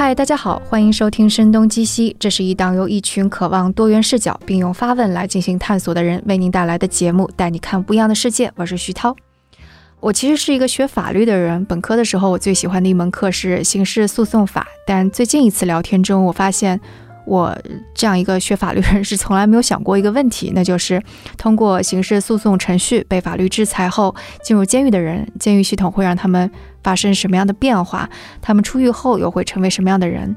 嗨，大家好，欢迎收听《声东击西》，这是一档由一群渴望多元视角并用发问来进行探索的人为您带来的节目，带你看不一样的世界。我是徐涛。我其实是一个学法律的人，本科的时候我最喜欢的一门课是刑事诉讼法，但最近一次聊天中，我发现。我这样一个学法律人是从来没有想过一个问题，那就是通过刑事诉讼程序被法律制裁后进入监狱的人，监狱系统会让他们发生什么样的变化？他们出狱后又会成为什么样的人？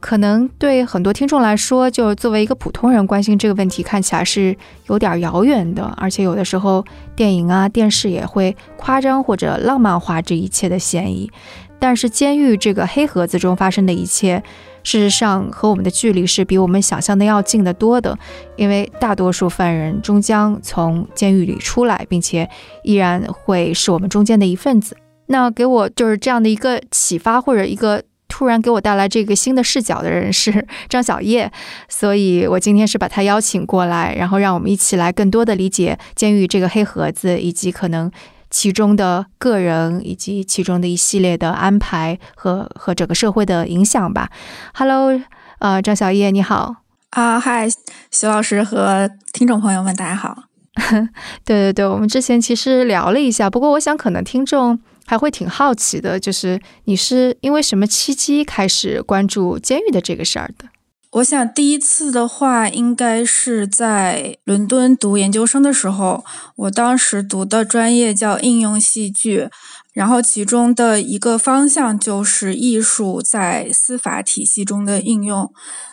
可能对很多听众来说，就作为一个普通人关心这个问题，看起来是有点遥远的，而且有的时候电影啊、电视也会夸张或者浪漫化这一切的嫌疑。但是监狱这个黑盒子中发生的一切。事实上，和我们的距离是比我们想象的要近得多的，因为大多数犯人终将从监狱里出来，并且依然会是我们中间的一份子。那给我就是这样的一个启发，或者一个突然给我带来这个新的视角的人是张小叶，所以我今天是把他邀请过来，然后让我们一起来更多的理解监狱这个黑盒子，以及可能。其中的个人以及其中的一系列的安排和和整个社会的影响吧。Hello，呃，张小叶你好啊，嗨，徐老师和听众朋友们，大家好。对对对，我们之前其实聊了一下，不过我想可能听众还会挺好奇的，就是你是因为什么契机开始关注监狱的这个事儿的？我想第一次的话，应该是在伦敦读研究生的时候。我当时读的专业叫应用戏剧，然后其中的一个方向就是艺术在司法体系中的应用。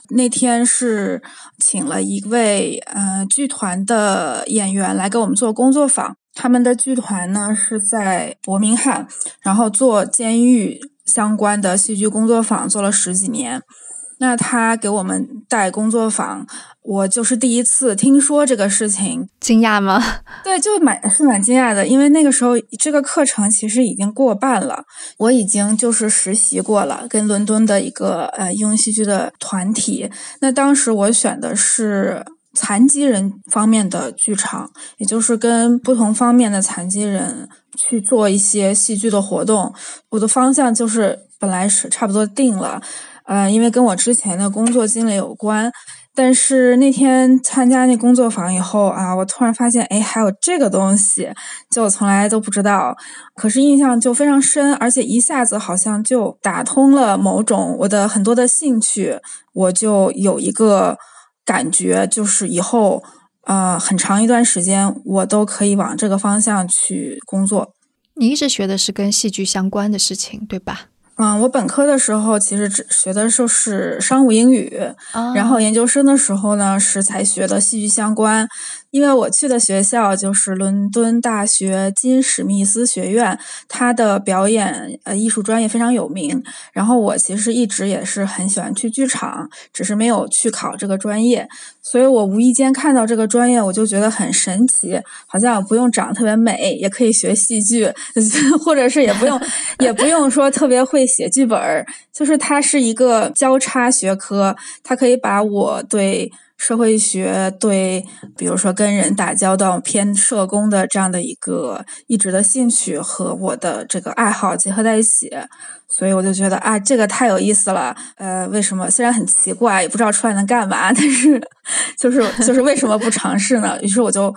那天是请了一位呃剧团的演员来给我们做工作坊。他们的剧团呢是在伯明翰，然后做监狱相关的戏剧工作坊，做了十几年。那他给我们带工作坊，我就是第一次听说这个事情，惊讶吗？对，就蛮是蛮惊讶的，因为那个时候这个课程其实已经过半了，我已经就是实习过了，跟伦敦的一个呃应用戏剧的团体。那当时我选的是残疾人方面的剧场，也就是跟不同方面的残疾人去做一些戏剧的活动。我的方向就是本来是差不多定了。呃，因为跟我之前的工作经历有关，但是那天参加那工作坊以后啊，我突然发现，哎，还有这个东西，就我从来都不知道，可是印象就非常深，而且一下子好像就打通了某种我的很多的兴趣，我就有一个感觉，就是以后呃很长一段时间我都可以往这个方向去工作。你一直学的是跟戏剧相关的事情，对吧？嗯，我本科的时候其实只学的就是商务英语，然后研究生的时候呢是才学的戏剧相关。因为我去的学校就是伦敦大学金史密斯学院，它的表演呃艺术专业非常有名。然后我其实一直也是很喜欢去剧场，只是没有去考这个专业。所以我无意间看到这个专业，我就觉得很神奇，好像不用长得特别美也可以学戏剧，或者是也不用也不用说特别会写剧本儿，就是它是一个交叉学科，它可以把我对。社会学对，比如说跟人打交道、偏社工的这样的一个一直的兴趣和我的这个爱好结合在一起，所以我就觉得啊，这个太有意思了。呃，为什么？虽然很奇怪，也不知道出来能干嘛，但是就是就是为什么不尝试呢？于是我就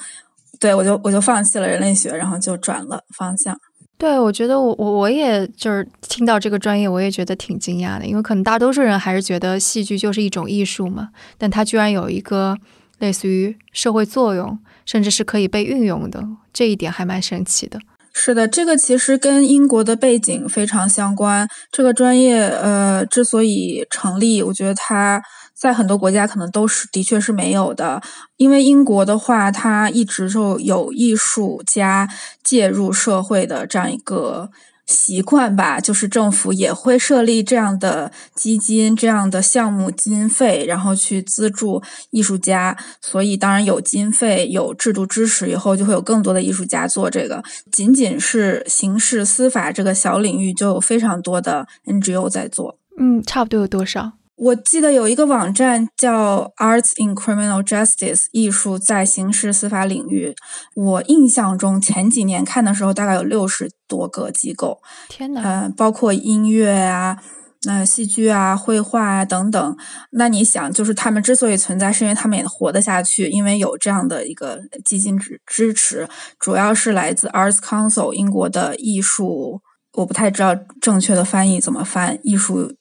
对我就我就放弃了人类学，然后就转了方向。对，我觉得我我我也就是听到这个专业，我也觉得挺惊讶的，因为可能大多数人还是觉得戏剧就是一种艺术嘛，但它居然有一个类似于社会作用，甚至是可以被运用的，这一点还蛮神奇的。是的，这个其实跟英国的背景非常相关。这个专业呃之所以成立，我觉得它。在很多国家可能都是的确是没有的，因为英国的话，它一直就有艺术家介入社会的这样一个习惯吧，就是政府也会设立这样的基金、这样的项目经费，然后去资助艺术家。所以当然有经费、有制度支持以后，就会有更多的艺术家做这个。仅仅是刑事司法这个小领域，就有非常多的 NGO 在做。嗯，差不多有多少？我记得有一个网站叫 Arts in Criminal Justice，艺术在刑事司法领域。我印象中前几年看的时候，大概有六十多个机构。天哪！嗯，包括音乐啊，那戏剧啊、绘画啊等等。那你想，就是他们之所以存在，是因为他们也活得下去，因为有这样的一个基金支支持，主要是来自 Arts Council 英国的艺术，我不太知道正确的翻译怎么翻，艺术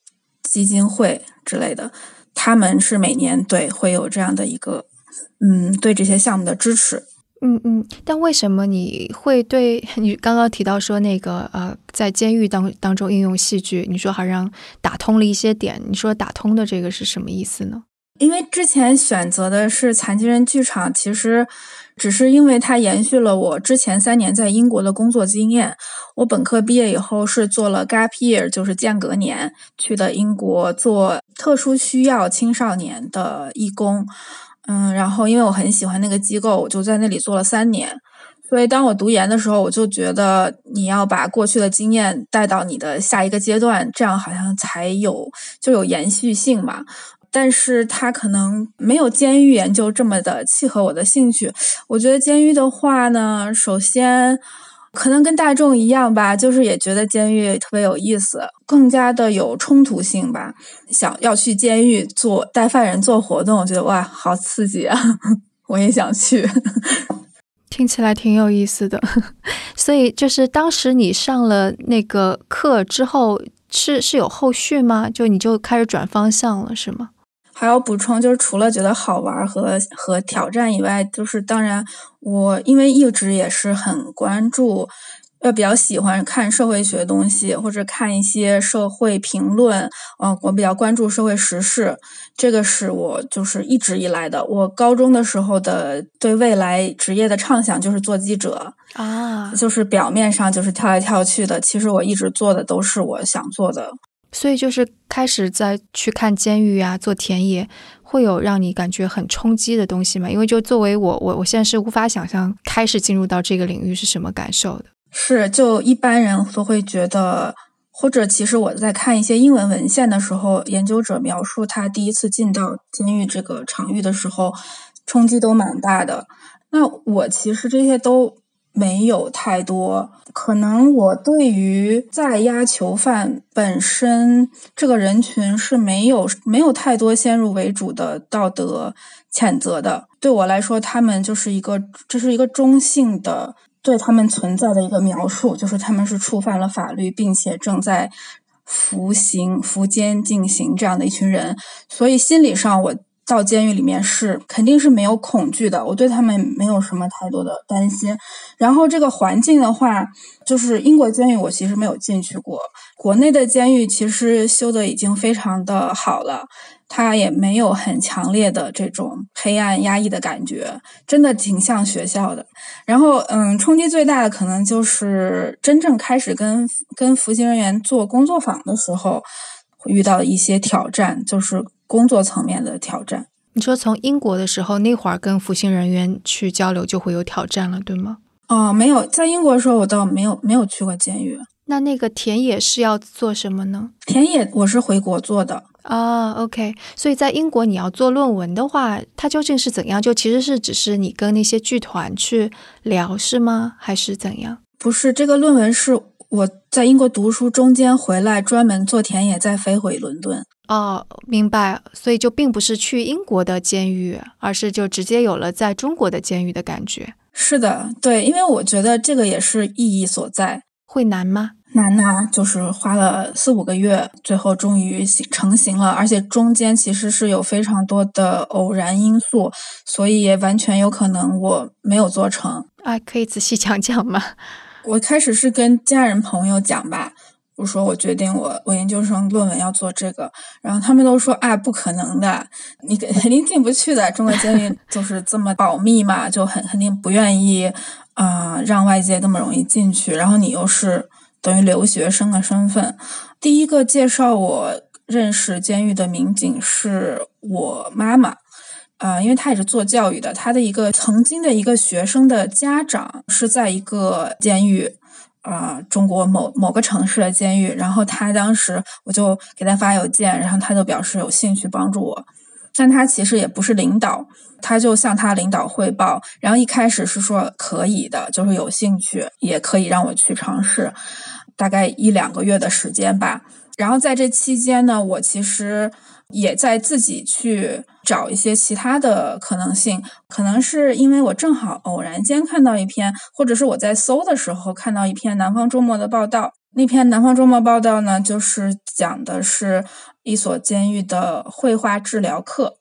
基金会之类的。他们是每年对会有这样的一个，嗯，对这些项目的支持。嗯嗯，但为什么你会对你刚刚提到说那个呃，在监狱当当中应用戏剧，你说好像打通了一些点，你说打通的这个是什么意思呢？因为之前选择的是残疾人剧场，其实只是因为它延续了我之前三年在英国的工作经验。我本科毕业以后是做了 gap year，就是间隔年去的英国做特殊需要青少年的义工。嗯，然后因为我很喜欢那个机构，我就在那里做了三年。所以当我读研的时候，我就觉得你要把过去的经验带到你的下一个阶段，这样好像才有就有延续性嘛。但是他可能没有监狱研究这么的契合我的兴趣。我觉得监狱的话呢，首先。可能跟大众一样吧，就是也觉得监狱特别有意思，更加的有冲突性吧。想要去监狱做带犯人做活动，我觉得哇，好刺激啊！我也想去，听起来挺有意思的。所以就是当时你上了那个课之后，是是有后续吗？就你就开始转方向了，是吗？还要补充，就是除了觉得好玩和和挑战以外，就是当然我因为一直也是很关注，呃，比较喜欢看社会学东西或者看一些社会评论，嗯，我比较关注社会时事，这个是我就是一直以来的。我高中的时候的对未来职业的畅想就是做记者啊，就是表面上就是跳来跳去的，其实我一直做的都是我想做的。所以就是开始在去看监狱啊，做田野，会有让你感觉很冲击的东西吗？因为就作为我，我我现在是无法想象开始进入到这个领域是什么感受的。是，就一般人都会觉得，或者其实我在看一些英文文献的时候，研究者描述他第一次进到监狱这个场域的时候，冲击都蛮大的。那我其实这些都。没有太多，可能我对于在押囚犯本身这个人群是没有没有太多先入为主的道德谴责的。对我来说，他们就是一个这是一个中性的对他们存在的一个描述，就是他们是触犯了法律，并且正在服刑、服监进行这样的一群人，所以心理上我。到监狱里面是肯定是没有恐惧的，我对他们没有什么太多的担心。然后这个环境的话，就是英国监狱，我其实没有进去过。国内的监狱其实修的已经非常的好了，它也没有很强烈的这种黑暗压抑的感觉，真的挺像学校的。然后，嗯，冲击最大的可能就是真正开始跟跟服刑人员做工作坊的时候，遇到一些挑战，就是。工作层面的挑战，你说从英国的时候那会儿跟服刑人员去交流就会有挑战了，对吗？哦，没有，在英国的时候我倒没有没有去过监狱。那那个田野是要做什么呢？田野我是回国做的啊。OK，所以在英国你要做论文的话，它究竟是怎样？就其实是只是你跟那些剧团去聊是吗？还是怎样？不是，这个论文是我在英国读书中间回来专门做田野，再飞回伦敦。哦，明白。所以就并不是去英国的监狱，而是就直接有了在中国的监狱的感觉。是的，对，因为我觉得这个也是意义所在。会难吗？难呐，就是花了四五个月，最后终于成型了。而且中间其实是有非常多的偶然因素，所以也完全有可能我没有做成。啊，可以仔细讲讲吗？我开始是跟家人朋友讲吧。我说我决定我我研究生论文要做这个，然后他们都说啊不可能的，你 肯定进不去的。中国监狱 就是这么保密嘛，就很肯定不愿意啊让外界那么容易进去。然后你又是等于留学生的身份，第一个介绍我认识监狱的民警是我妈妈，啊，因为他也是做教育的，他的一个曾经的一个学生的家长是在一个监狱。啊，中国某某个城市的监狱，然后他当时我就给他发邮件，然后他就表示有兴趣帮助我，但他其实也不是领导，他就向他领导汇报，然后一开始是说可以的，就是有兴趣，也可以让我去尝试，大概一两个月的时间吧，然后在这期间呢，我其实也在自己去找一些其他的可能性，可能是因为我正好偶然间看到一篇，或者是我在搜的时候看到一篇《南方周末》的报道。那篇《南方周末》报道呢，就是讲的是一所监狱的绘画治疗课，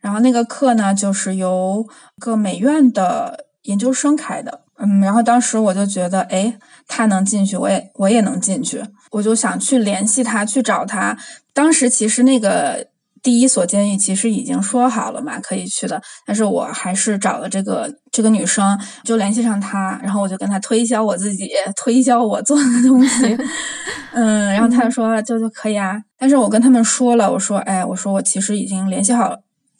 然后那个课呢，就是由个美院的研究生开的。嗯，然后当时我就觉得，哎，他能进去，我也我也能进去，我就想去联系他，去找他。当时其实那个第一所监狱其实已经说好了嘛，可以去的，但是我还是找了这个这个女生，就联系上她，然后我就跟她推销我自己，推销我做的东西。嗯，然后她说就就可以啊，但是我跟他们说了，我说，哎，我说我其实已经联系好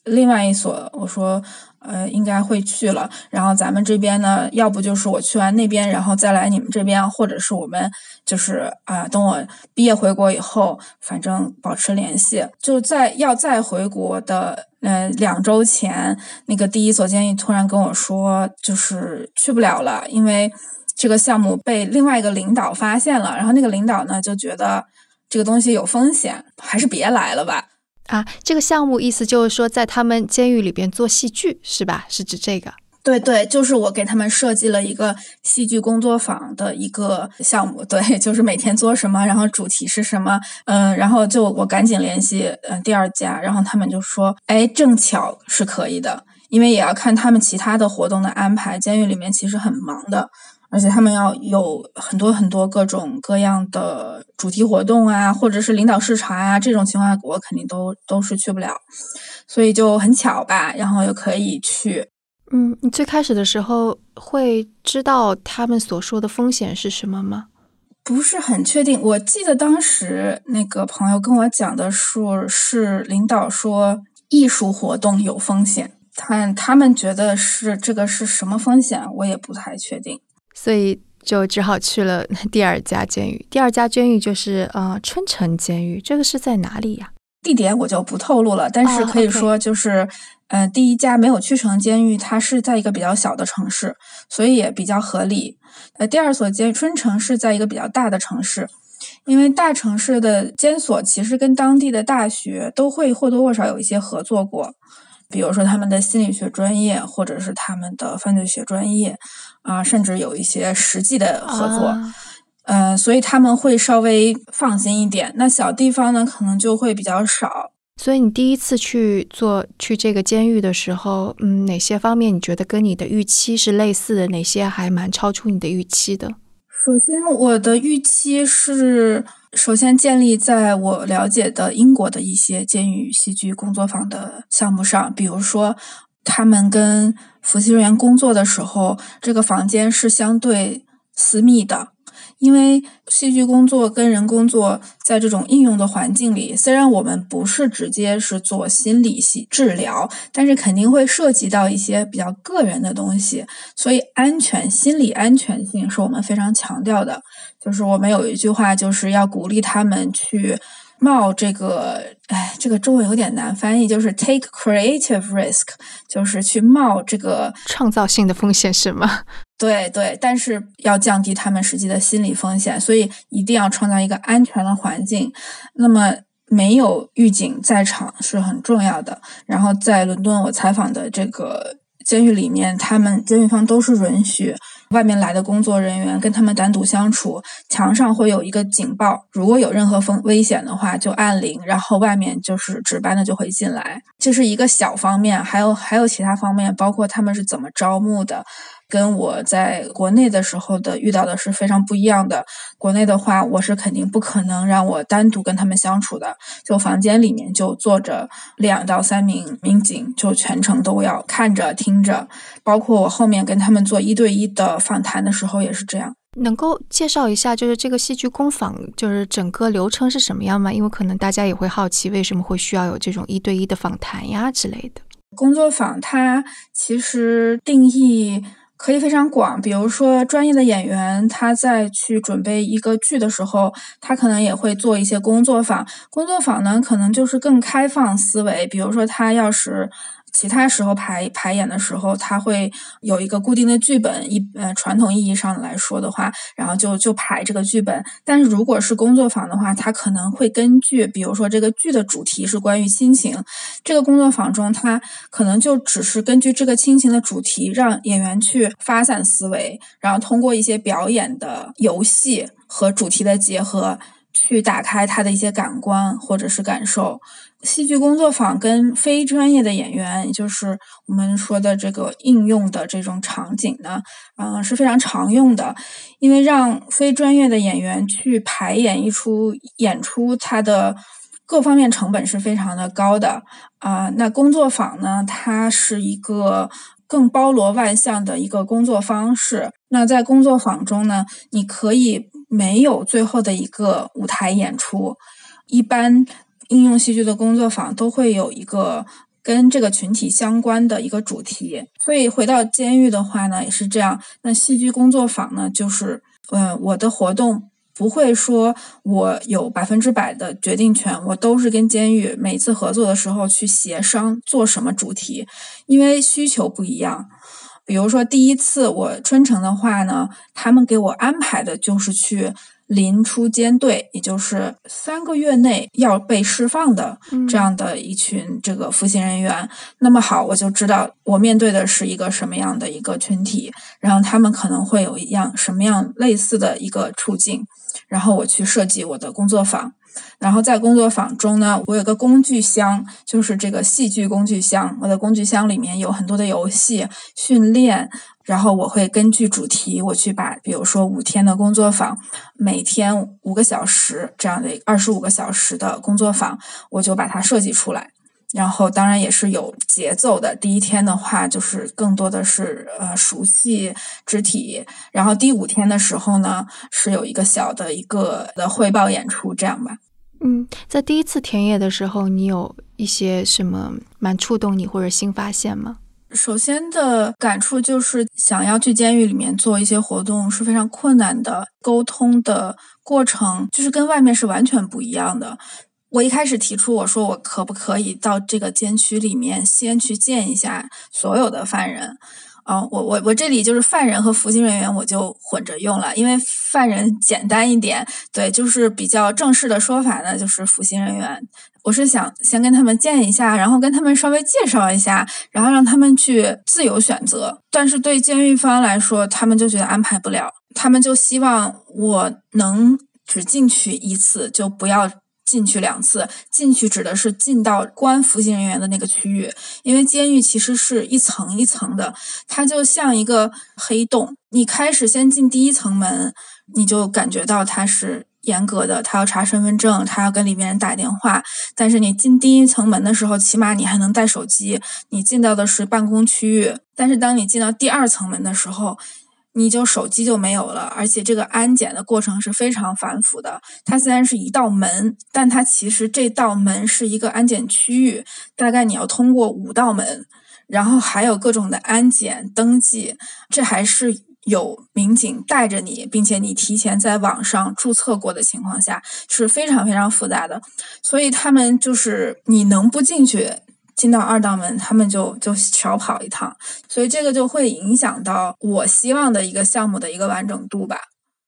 另外一所，我说。呃，应该会去了。然后咱们这边呢，要不就是我去完那边，然后再来你们这边，或者是我们就是啊，等我毕业回国以后，反正保持联系。就在要再回国的呃两周前，那个第一所监狱突然跟我说，就是去不了了，因为这个项目被另外一个领导发现了。然后那个领导呢就觉得这个东西有风险，还是别来了吧。啊，这个项目意思就是说，在他们监狱里边做戏剧是吧？是指这个？对对，就是我给他们设计了一个戏剧工作坊的一个项目。对，就是每天做什么，然后主题是什么，嗯，然后就我赶紧联系嗯第二家，然后他们就说，哎，正巧是可以的，因为也要看他们其他的活动的安排，监狱里面其实很忙的。而且他们要有很多很多各种各样的主题活动啊，或者是领导视察啊，这种情况我肯定都都是去不了，所以就很巧吧，然后又可以去。嗯，你最开始的时候会知道他们所说的风险是什么吗？不是很确定。我记得当时那个朋友跟我讲的是，是领导说艺术活动有风险，他他们觉得是这个是什么风险，我也不太确定。所以就只好去了第二家监狱。第二家监狱就是呃春城监狱，这个是在哪里呀？地点我就不透露了，但是可以说就是，呃，第一家没有去成监狱，它是在一个比较小的城市，所以也比较合理。呃，第二所监春城是在一个比较大的城市，因为大城市的监所其实跟当地的大学都会或多或少有一些合作过。比如说他们的心理学专业，或者是他们的犯罪学专业，啊，甚至有一些实际的合作，嗯，所以他们会稍微放心一点。那小地方呢，可能就会比较少。所以你第一次去做去这个监狱的时候，嗯，哪些方面你觉得跟你的预期是类似的？哪些还蛮超出你的预期的？首先，我的预期是。首先建立在我了解的英国的一些监狱戏剧工作坊的项目上，比如说他们跟服刑人员工作的时候，这个房间是相对私密的。因为戏剧工作跟人工作，在这种应用的环境里，虽然我们不是直接是做心理系治疗，但是肯定会涉及到一些比较个人的东西，所以安全、心理安全性是我们非常强调的。就是我们有一句话，就是要鼓励他们去。冒这个，哎，这个中文有点难翻译，就是 take creative risk，就是去冒这个创造性的风险，是吗？对对，但是要降低他们实际的心理风险，所以一定要创造一个安全的环境。那么没有狱警在场是很重要的。然后在伦敦，我采访的这个。监狱里面，他们监狱方都是允许外面来的工作人员跟他们单独相处。墙上会有一个警报，如果有任何风危险的话，就按铃，然后外面就是值班的就会进来。这是一个小方面，还有还有其他方面，包括他们是怎么招募的。跟我在国内的时候的遇到的是非常不一样的。国内的话，我是肯定不可能让我单独跟他们相处的，就房间里面就坐着两到三名民警，就全程都要看着听着。包括我后面跟他们做一对一的访谈的时候也是这样。能够介绍一下，就是这个戏剧工坊，就是整个流程是什么样吗？因为可能大家也会好奇，为什么会需要有这种一对一的访谈呀之类的。工作坊它其实定义。可以非常广，比如说专业的演员，他在去准备一个剧的时候，他可能也会做一些工作坊。工作坊呢，可能就是更开放思维，比如说他要是其他时候排排演的时候，他会有一个固定的剧本，一呃传统意义上来说的话，然后就就排这个剧本。但是如果是工作坊的话，他可能会根据，比如说这个剧的主题是关于亲情，这个工作坊中他可能就只是根据这个亲情的主题，让演员去发散思维，然后通过一些表演的游戏和主题的结合。去打开他的一些感官或者是感受。戏剧工作坊跟非专业的演员，也就是我们说的这个应用的这种场景呢，嗯，是非常常用的。因为让非专业的演员去排演一出演出，它的各方面成本是非常的高的啊。那工作坊呢，它是一个更包罗万象的一个工作方式。那在工作坊中呢，你可以。没有最后的一个舞台演出，一般应用戏剧的工作坊都会有一个跟这个群体相关的一个主题。所以回到监狱的话呢，也是这样。那戏剧工作坊呢，就是，嗯，我的活动不会说我有百分之百的决定权，我都是跟监狱每次合作的时候去协商做什么主题，因为需求不一样。比如说，第一次我春城的话呢，他们给我安排的就是去临出监队，也就是三个月内要被释放的这样的一群这个服刑人员。那么好，我就知道我面对的是一个什么样的一个群体，然后他们可能会有一样什么样类似的一个处境，然后我去设计我的工作坊。然后在工作坊中呢，我有个工具箱，就是这个戏剧工具箱。我的工具箱里面有很多的游戏训练，然后我会根据主题，我去把，比如说五天的工作坊，每天五个小时这样的二十五个小时的工作坊，我就把它设计出来。然后当然也是有节奏的。第一天的话，就是更多的是呃熟悉肢体。然后第五天的时候呢，是有一个小的一个的汇报演出，这样吧。嗯，在第一次田野的时候，你有一些什么蛮触动你或者新发现吗？首先的感触就是想要去监狱里面做一些活动是非常困难的，沟通的过程就是跟外面是完全不一样的。我一开始提出，我说我可不可以到这个监区里面先去见一下所有的犯人？啊，我我我这里就是犯人和服刑人员，我就混着用了，因为犯人简单一点，对，就是比较正式的说法呢，就是服刑人员。我是想先跟他们见一下，然后跟他们稍微介绍一下，然后让他们去自由选择。但是对监狱方来说，他们就觉得安排不了，他们就希望我能只进去一次，就不要。进去两次，进去指的是进到关服刑人员的那个区域，因为监狱其实是一层一层的，它就像一个黑洞。你开始先进第一层门，你就感觉到它是严格的，他要查身份证，他要跟里面人打电话。但是你进第一层门的时候，起码你还能带手机，你进到的是办公区域。但是当你进到第二层门的时候，你就手机就没有了，而且这个安检的过程是非常繁复的。它虽然是一道门，但它其实这道门是一个安检区域，大概你要通过五道门，然后还有各种的安检登记，这还是有民警带着你，并且你提前在网上注册过的情况下，是非常非常复杂的。所以他们就是你能不进去？进到二道门，他们就就少跑一趟，所以这个就会影响到我希望的一个项目的一个完整度吧。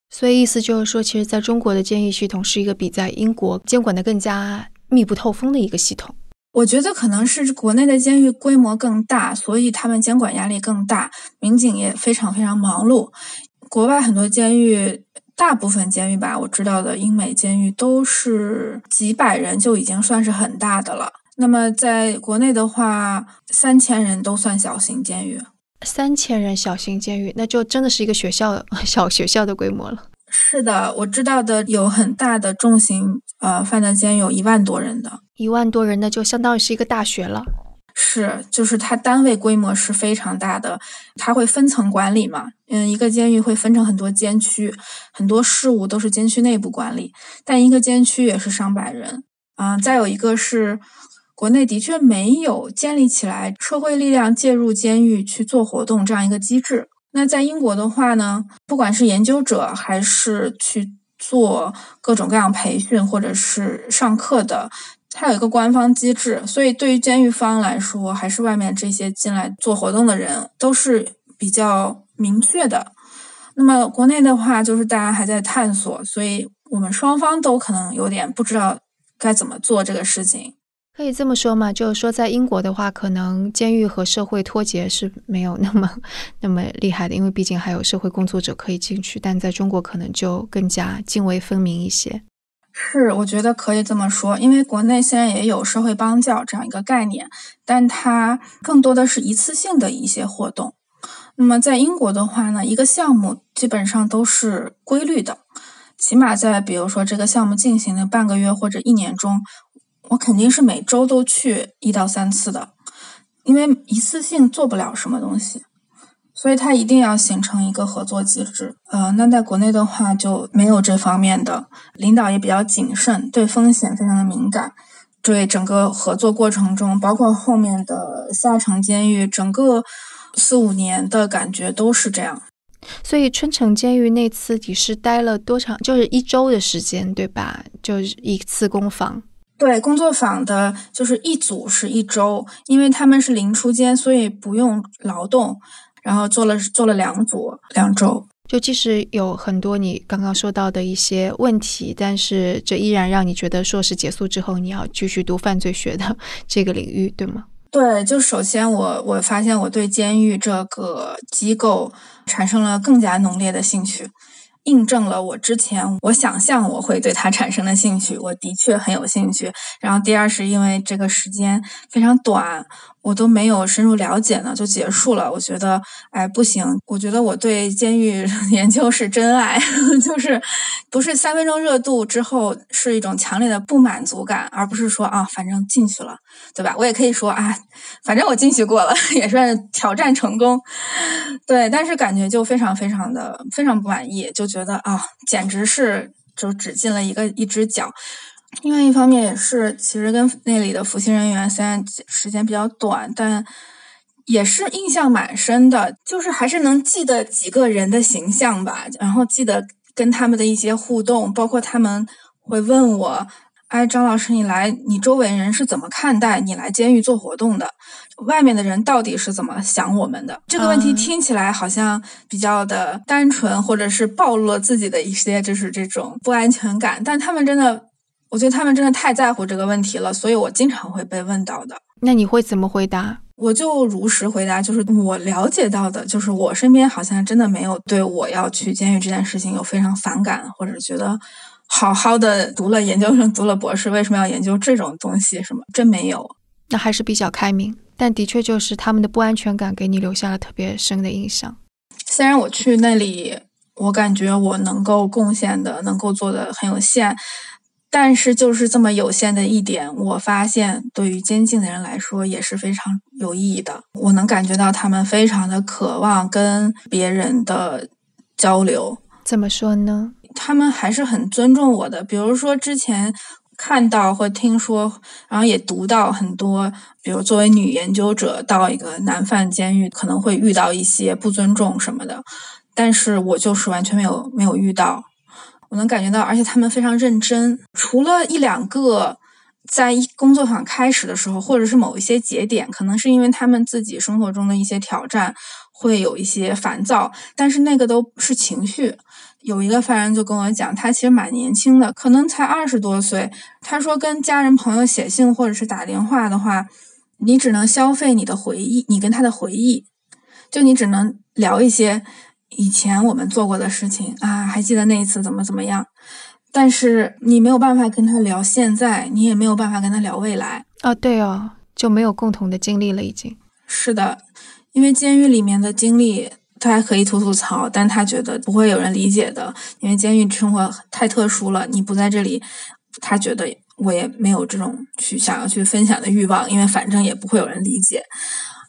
所以意思就是说，其实在中国的监狱系统是一个比在英国监管的更加密不透风的一个系统。我觉得可能是国内的监狱规模更大，所以他们监管压力更大，民警也非常非常忙碌。国外很多监狱，大部分监狱吧，我知道的英美监狱都是几百人就已经算是很大的了。那么，在国内的话，三千人都算小型监狱。三千人小型监狱，那就真的是一个学校 小学校的规模了。是的，我知道的有很大的重型呃犯的监狱，有一万多人的。一万多人，那就相当于是一个大学了。是，就是它单位规模是非常大的，它会分层管理嘛。嗯，一个监狱会分成很多监区，很多事务都是监区内部管理，但一个监区也是上百人啊。再有一个是。国内的确没有建立起来社会力量介入监狱去做活动这样一个机制。那在英国的话呢，不管是研究者还是去做各种各样培训或者是上课的，它有一个官方机制，所以对于监狱方来说，还是外面这些进来做活动的人都是比较明确的。那么国内的话，就是大家还在探索，所以我们双方都可能有点不知道该怎么做这个事情。可以这么说吗？就是说，在英国的话，可能监狱和社会脱节是没有那么那么厉害的，因为毕竟还有社会工作者可以进去。但在中国，可能就更加泾渭分明一些。是，我觉得可以这么说，因为国内现在也有社会帮教这样一个概念，但它更多的是一次性的一些活动。那么在英国的话呢，一个项目基本上都是规律的，起码在比如说这个项目进行的半个月或者一年中，我肯定是每周都去一到三次的，因为一次性做不了什么东西。所以它一定要形成一个合作机制，呃，那在国内的话就没有这方面的，领导也比较谨慎，对风险非常的敏感，对整个合作过程中，包括后面的下城监狱，整个四五年的感觉都是这样。所以春城监狱那次你是待了多长？就是一周的时间，对吧？就是一次工坊。对，工作坊的就是一组是一周，因为他们是零出间，所以不用劳动。然后做了做了两组两周，就即使有很多你刚刚说到的一些问题，但是这依然让你觉得硕士结束之后你要继续读犯罪学的 这个领域，对吗？对，就首先我我发现我对监狱这个机构产生了更加浓烈的兴趣。印证了我之前我想象我会对它产生的兴趣，我的确很有兴趣。然后第二是因为这个时间非常短，我都没有深入了解呢就结束了。我觉得哎不行，我觉得我对监狱 研究是真爱，就是不是三分钟热度之后是一种强烈的不满足感，而不是说啊反正进去了，对吧？我也可以说啊反正我进去过了，也算挑战成功。对，但是感觉就非常非常的非常不满意，就觉觉得啊，简直是就只进了一个一只脚。另外一方面也是，其实跟那里的服刑人员虽然时间比较短，但也是印象蛮深的，就是还是能记得几个人的形象吧，然后记得跟他们的一些互动，包括他们会问我。哎，张老师，你来，你周围人是怎么看待你来监狱做活动的？外面的人到底是怎么想我们的？这个问题听起来好像比较的单纯，或者是暴露了自己的一些就是这种不安全感。但他们真的，我觉得他们真的太在乎这个问题了，所以我经常会被问到的。那你会怎么回答？我就如实回答，就是我了解到的，就是我身边好像真的没有对我要去监狱这件事情有非常反感，或者觉得。好好的读了研究生，读了博士，为什么要研究这种东西？什么真没有？那还是比较开明，但的确就是他们的不安全感给你留下了特别深的印象。虽然我去那里，我感觉我能够贡献的、能够做的很有限，但是就是这么有限的一点，我发现对于监禁的人来说也是非常有意义的。我能感觉到他们非常的渴望跟别人的交流。怎么说呢？他们还是很尊重我的。比如说，之前看到或听说，然后也读到很多，比如作为女研究者到一个男犯监狱，可能会遇到一些不尊重什么的。但是我就是完全没有没有遇到，我能感觉到，而且他们非常认真。除了一两个，在一工作坊开始的时候，或者是某一些节点，可能是因为他们自己生活中的一些挑战，会有一些烦躁，但是那个都是情绪。有一个犯人就跟我讲，他其实蛮年轻的，可能才二十多岁。他说，跟家人朋友写信或者是打电话的话，你只能消费你的回忆，你跟他的回忆，就你只能聊一些以前我们做过的事情啊，还记得那一次怎么怎么样。但是你没有办法跟他聊现在，你也没有办法跟他聊未来。啊，对哦，就没有共同的经历了，已经是的，因为监狱里面的经历。他还可以吐吐槽，但他觉得不会有人理解的，因为监狱生活太特殊了。你不在这里，他觉得我也没有这种去想要去分享的欲望，因为反正也不会有人理解。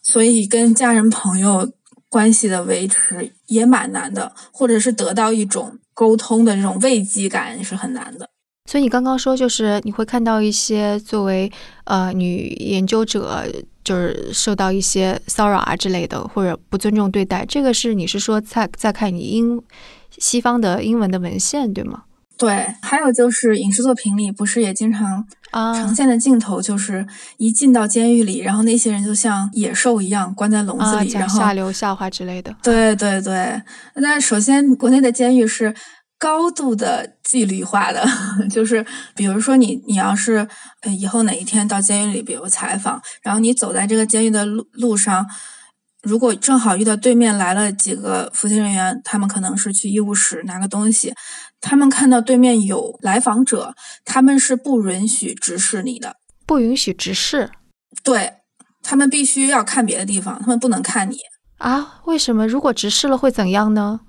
所以跟家人朋友关系的维持也蛮难的，或者是得到一种沟通的这种慰藉感是很难的。所以你刚刚说，就是你会看到一些作为呃女研究者。就是受到一些骚扰啊之类的，或者不尊重对待，这个是你是说在在看你英西方的英文的文献对吗？对，还有就是影视作品里不是也经常呈现的镜头，就是一进到监狱里，然后那些人就像野兽一样关在笼子里，然后下流笑话之类的。对对对，那首先国内的监狱是高度的纪律化的，就是比如说你你要是呃以后哪一天到监狱里，比如采访，然后你走在这个监狱的路路上。如果正好遇到对面来了几个服刑人员，他们可能是去医务室拿个东西，他们看到对面有来访者，他们是不允许直视你的，不允许直视，对他们必须要看别的地方，他们不能看你啊？为什么？如果直视了会怎样呢？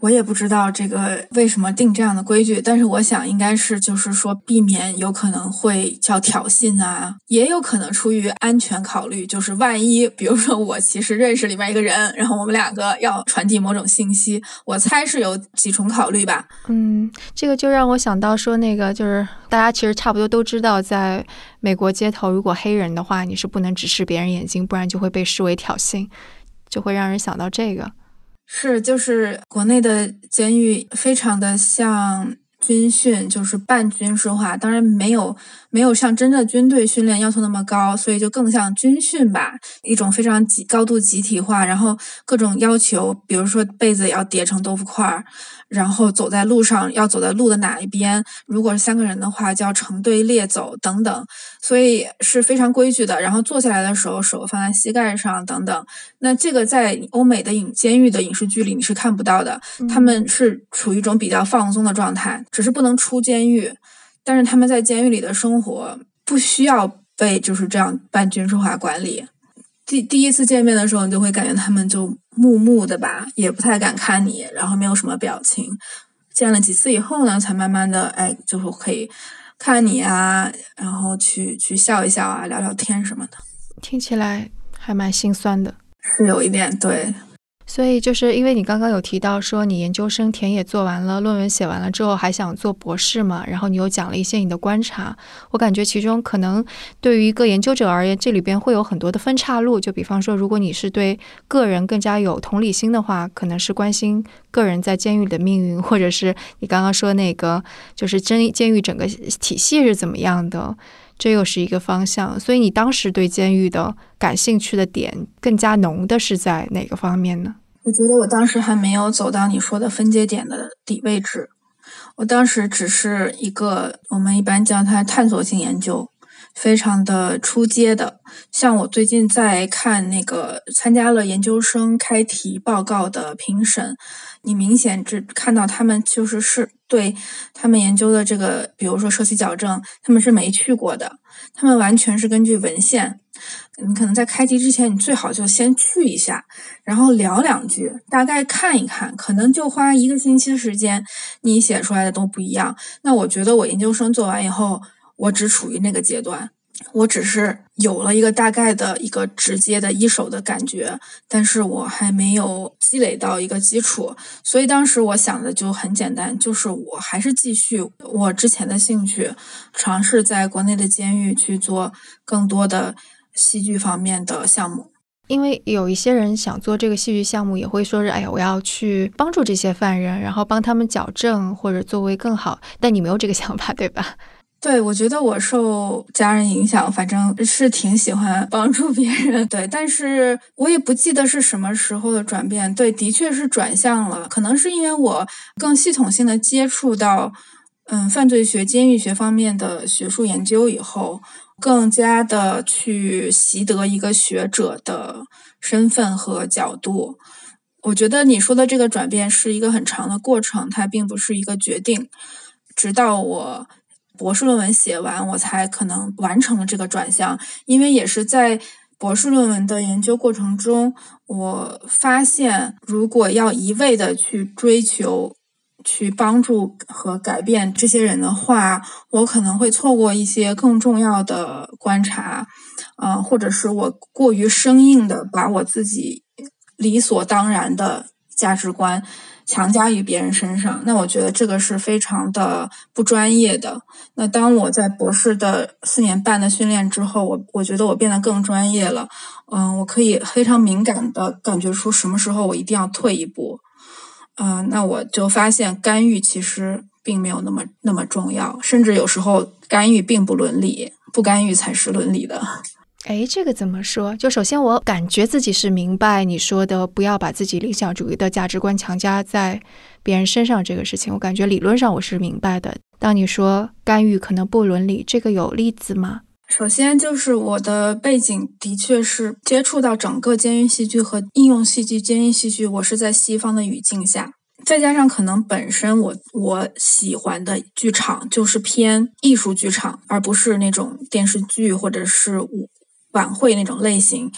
我也不知道这个为什么定这样的规矩，但是我想应该是就是说避免有可能会叫挑衅啊，也有可能出于安全考虑，就是万一比如说我其实认识里面一个人，然后我们两个要传递某种信息，我猜是有几重考虑吧。嗯，这个就让我想到说那个就是大家其实差不多都知道，在美国街头如果黑人的话，你是不能直视别人眼睛，不然就会被视为挑衅，就会让人想到这个。是，就是国内的监狱非常的像。军训就是半军事化，当然没有没有像真的军队训练要求那么高，所以就更像军训吧，一种非常集高度集体化，然后各种要求，比如说被子要叠成豆腐块儿，然后走在路上要走在路的哪一边，如果是三个人的话就要成队列走等等，所以是非常规矩的。然后坐下来的时候手放在膝盖上等等，那这个在欧美的影监狱的影视剧里你是看不到的，他们是处于一种比较放松的状态。只是不能出监狱，但是他们在监狱里的生活不需要被就是这样半军事化管理。第第一次见面的时候，你就会感觉他们就木木的吧，也不太敢看你，然后没有什么表情。见了几次以后呢，才慢慢的哎，就是可以看你啊，然后去去笑一笑啊，聊聊天什么的。听起来还蛮心酸的，是有一点对。所以就是因为你刚刚有提到说你研究生田野做完了，论文写完了之后还想做博士嘛，然后你又讲了一些你的观察，我感觉其中可能对于一个研究者而言，这里边会有很多的分岔路。就比方说，如果你是对个人更加有同理心的话，可能是关心个人在监狱里的命运，或者是你刚刚说那个就是监监狱整个体系是怎么样的。这又是一个方向，所以你当时对监狱的感兴趣的点更加浓的是在哪个方面呢？我觉得我当时还没有走到你说的分界点的底位置，我当时只是一个我们一般叫它探索性研究。非常的出阶的，像我最近在看那个参加了研究生开题报告的评审，你明显只看到他们就是是对他们研究的这个，比如说社区矫正，他们是没去过的，他们完全是根据文献。你可能在开题之前，你最好就先去一下，然后聊两句，大概看一看，可能就花一个星期时间，你写出来的都不一样。那我觉得我研究生做完以后。我只处于那个阶段，我只是有了一个大概的一个直接的一手的感觉，但是我还没有积累到一个基础，所以当时我想的就很简单，就是我还是继续我之前的兴趣，尝试在国内的监狱去做更多的戏剧方面的项目。因为有一些人想做这个戏剧项目，也会说是，哎呀，我要去帮助这些犯人，然后帮他们矫正或者作为更好，但你没有这个想法，对吧？对，我觉得我受家人影响，反正是挺喜欢帮助别人。对，但是我也不记得是什么时候的转变。对，的确是转向了，可能是因为我更系统性的接触到，嗯，犯罪学、监狱学方面的学术研究以后，更加的去习得一个学者的身份和角度。我觉得你说的这个转变是一个很长的过程，它并不是一个决定，直到我。博士论文写完，我才可能完成了这个转向。因为也是在博士论文的研究过程中，我发现，如果要一味的去追求、去帮助和改变这些人的话，我可能会错过一些更重要的观察，啊，或者是我过于生硬的把我自己理所当然的价值观。强加于别人身上，那我觉得这个是非常的不专业的。那当我在博士的四年半的训练之后，我我觉得我变得更专业了。嗯，我可以非常敏感的感觉出什么时候我一定要退一步。嗯，那我就发现干预其实并没有那么那么重要，甚至有时候干预并不伦理，不干预才是伦理的。哎，这个怎么说？就首先，我感觉自己是明白你说的，不要把自己理想主义的价值观强加在别人身上这个事情。我感觉理论上我是明白的。当你说干预可能不伦理，这个有例子吗？首先，就是我的背景的确是接触到整个监狱戏剧和应用戏剧、监狱戏剧，我是在西方的语境下，再加上可能本身我我喜欢的剧场就是偏艺术剧场，而不是那种电视剧或者是舞。晚会那种类型，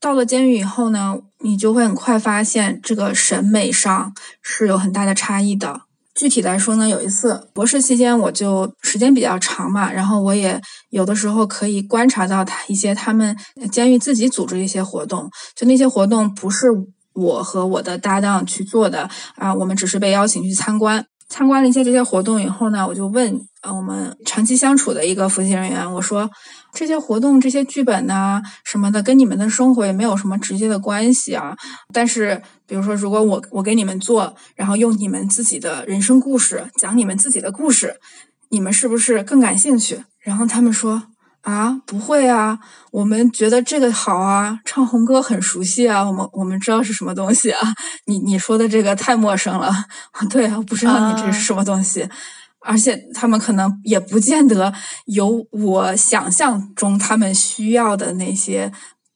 到了监狱以后呢，你就会很快发现这个审美上是有很大的差异的。具体来说呢，有一次博士期间，我就时间比较长嘛，然后我也有的时候可以观察到他一些他们监狱自己组织一些活动，就那些活动不是我和我的搭档去做的啊，我们只是被邀请去参观。参观了一下这些活动以后呢，我就问呃我们长期相处的一个服刑人员，我说这些活动、这些剧本呐什么的，跟你们的生活也没有什么直接的关系啊。但是，比如说，如果我我给你们做，然后用你们自己的人生故事讲你们自己的故事，你们是不是更感兴趣？然后他们说。啊，不会啊，我们觉得这个好啊，唱红歌很熟悉啊，我们我们知道是什么东西啊。你你说的这个太陌生了，对啊，不知道你这是什么东西，而且他们可能也不见得有我想象中他们需要的那些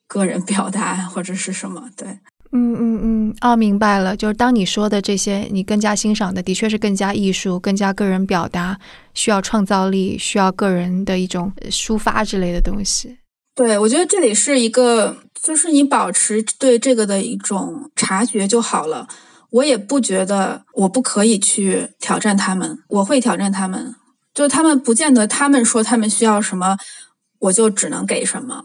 个人表达或者是什么，对。嗯嗯嗯，哦，明白了，就是当你说的这些，你更加欣赏的，的确是更加艺术、更加个人表达，需要创造力，需要个人的一种抒发之类的东西。对，我觉得这里是一个，就是你保持对这个的一种察觉就好了。我也不觉得我不可以去挑战他们，我会挑战他们，就他们不见得他们说他们需要什么，我就只能给什么，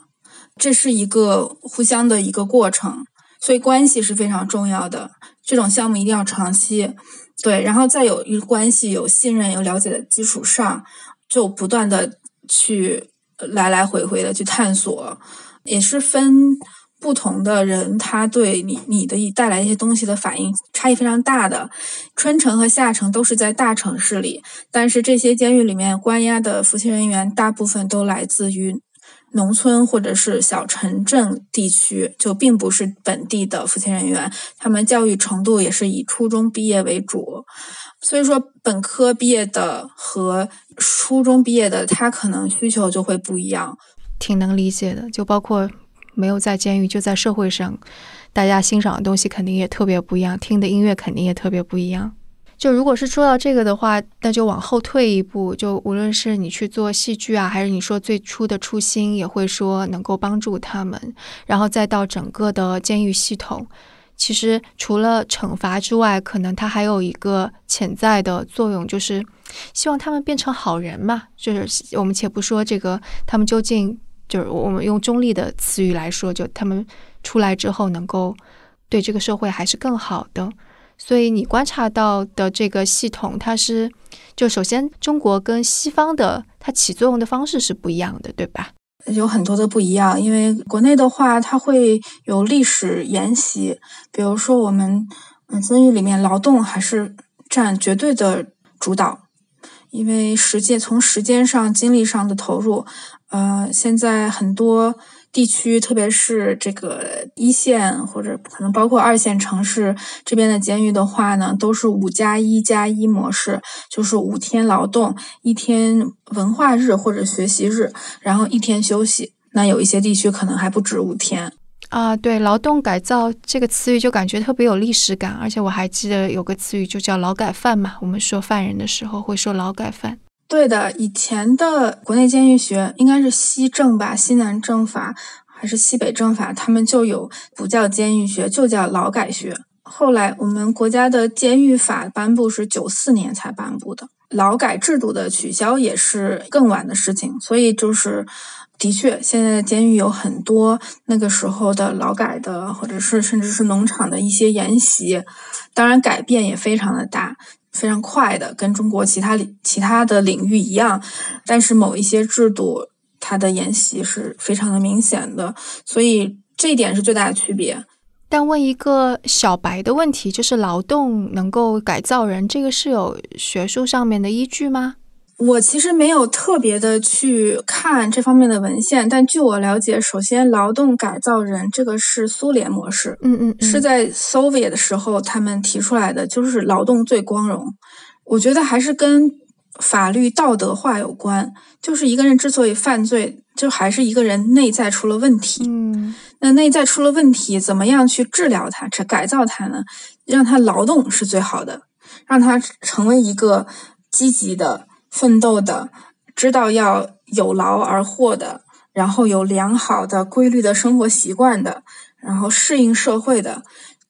这是一个互相的一个过程。所以关系是非常重要的，这种项目一定要长期，对，然后再有一关系、有信任、有了解的基础上，就不断的去来来回回的去探索，也是分不同的人，他对你你的一带来一些东西的反应差异非常大的。春城和夏城都是在大城市里，但是这些监狱里面关押的服刑人员大部分都来自于。农村或者是小城镇地区，就并不是本地的服刑人员，他们教育程度也是以初中毕业为主，所以说本科毕业的和初中毕业的，他可能需求就会不一样，挺能理解的。就包括没有在监狱，就在社会上，大家欣赏的东西肯定也特别不一样，听的音乐肯定也特别不一样。就如果是说到这个的话，那就往后退一步，就无论是你去做戏剧啊，还是你说最初的初心，也会说能够帮助他们，然后再到整个的监狱系统，其实除了惩罚之外，可能它还有一个潜在的作用，就是希望他们变成好人嘛。就是我们且不说这个，他们究竟就是我们用中立的词语来说，就他们出来之后能够对这个社会还是更好的。所以你观察到的这个系统，它是就首先中国跟西方的它起作用的方式是不一样的，对吧？有很多的不一样，因为国内的话，它会有历史沿袭，比如说我们嗯监狱里面劳动还是占绝对的主导，因为时间从时间上、精力上的投入，呃，现在很多。地区，特别是这个一线或者可能包括二线城市这边的监狱的话呢，都是五加一加一模式，就是五天劳动，一天文化日或者学习日，然后一天休息。那有一些地区可能还不止五天啊。对，劳动改造这个词语就感觉特别有历史感，而且我还记得有个词语就叫劳改犯嘛。我们说犯人的时候会说劳改犯。对的，以前的国内监狱学应该是西政吧，西南政法还是西北政法，他们就有不叫监狱学，就叫劳改学。后来我们国家的监狱法颁布是九四年才颁布的，劳改制度的取消也是更晚的事情。所以就是，的确，现在的监狱有很多那个时候的劳改的，或者是甚至是农场的一些沿袭，当然改变也非常的大。非常快的，跟中国其他其他的领域一样，但是某一些制度它的沿袭是非常的明显的，所以这一点是最大的区别。但问一个小白的问题，就是劳动能够改造人，这个是有学术上面的依据吗？我其实没有特别的去看这方面的文献，但据我了解，首先劳动改造人这个是苏联模式，嗯嗯，是在 Soviet 的时候他们提出来的，就是劳动最光荣。我觉得还是跟法律道德化有关，就是一个人之所以犯罪，就还是一个人内在出了问题。嗯，那内在出了问题，怎么样去治疗他、去改造他呢？让他劳动是最好的，让他成为一个积极的。奋斗的，知道要有劳而获的，然后有良好的规律的生活习惯的，然后适应社会的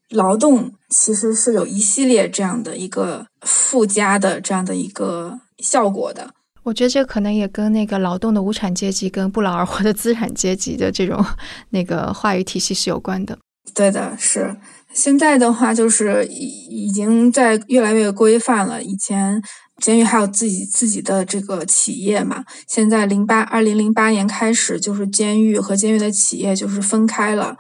劳动，其实是有一系列这样的一个附加的这样的一个效果的。我觉得这可能也跟那个劳动的无产阶级跟不劳而获的资产阶级的这种那个话语体系是有关的。对的，是现在的话就是已已经在越来越规范了，以前。监狱还有自己自己的这个企业嘛？现在零八二零零八年开始，就是监狱和监狱的企业就是分开了。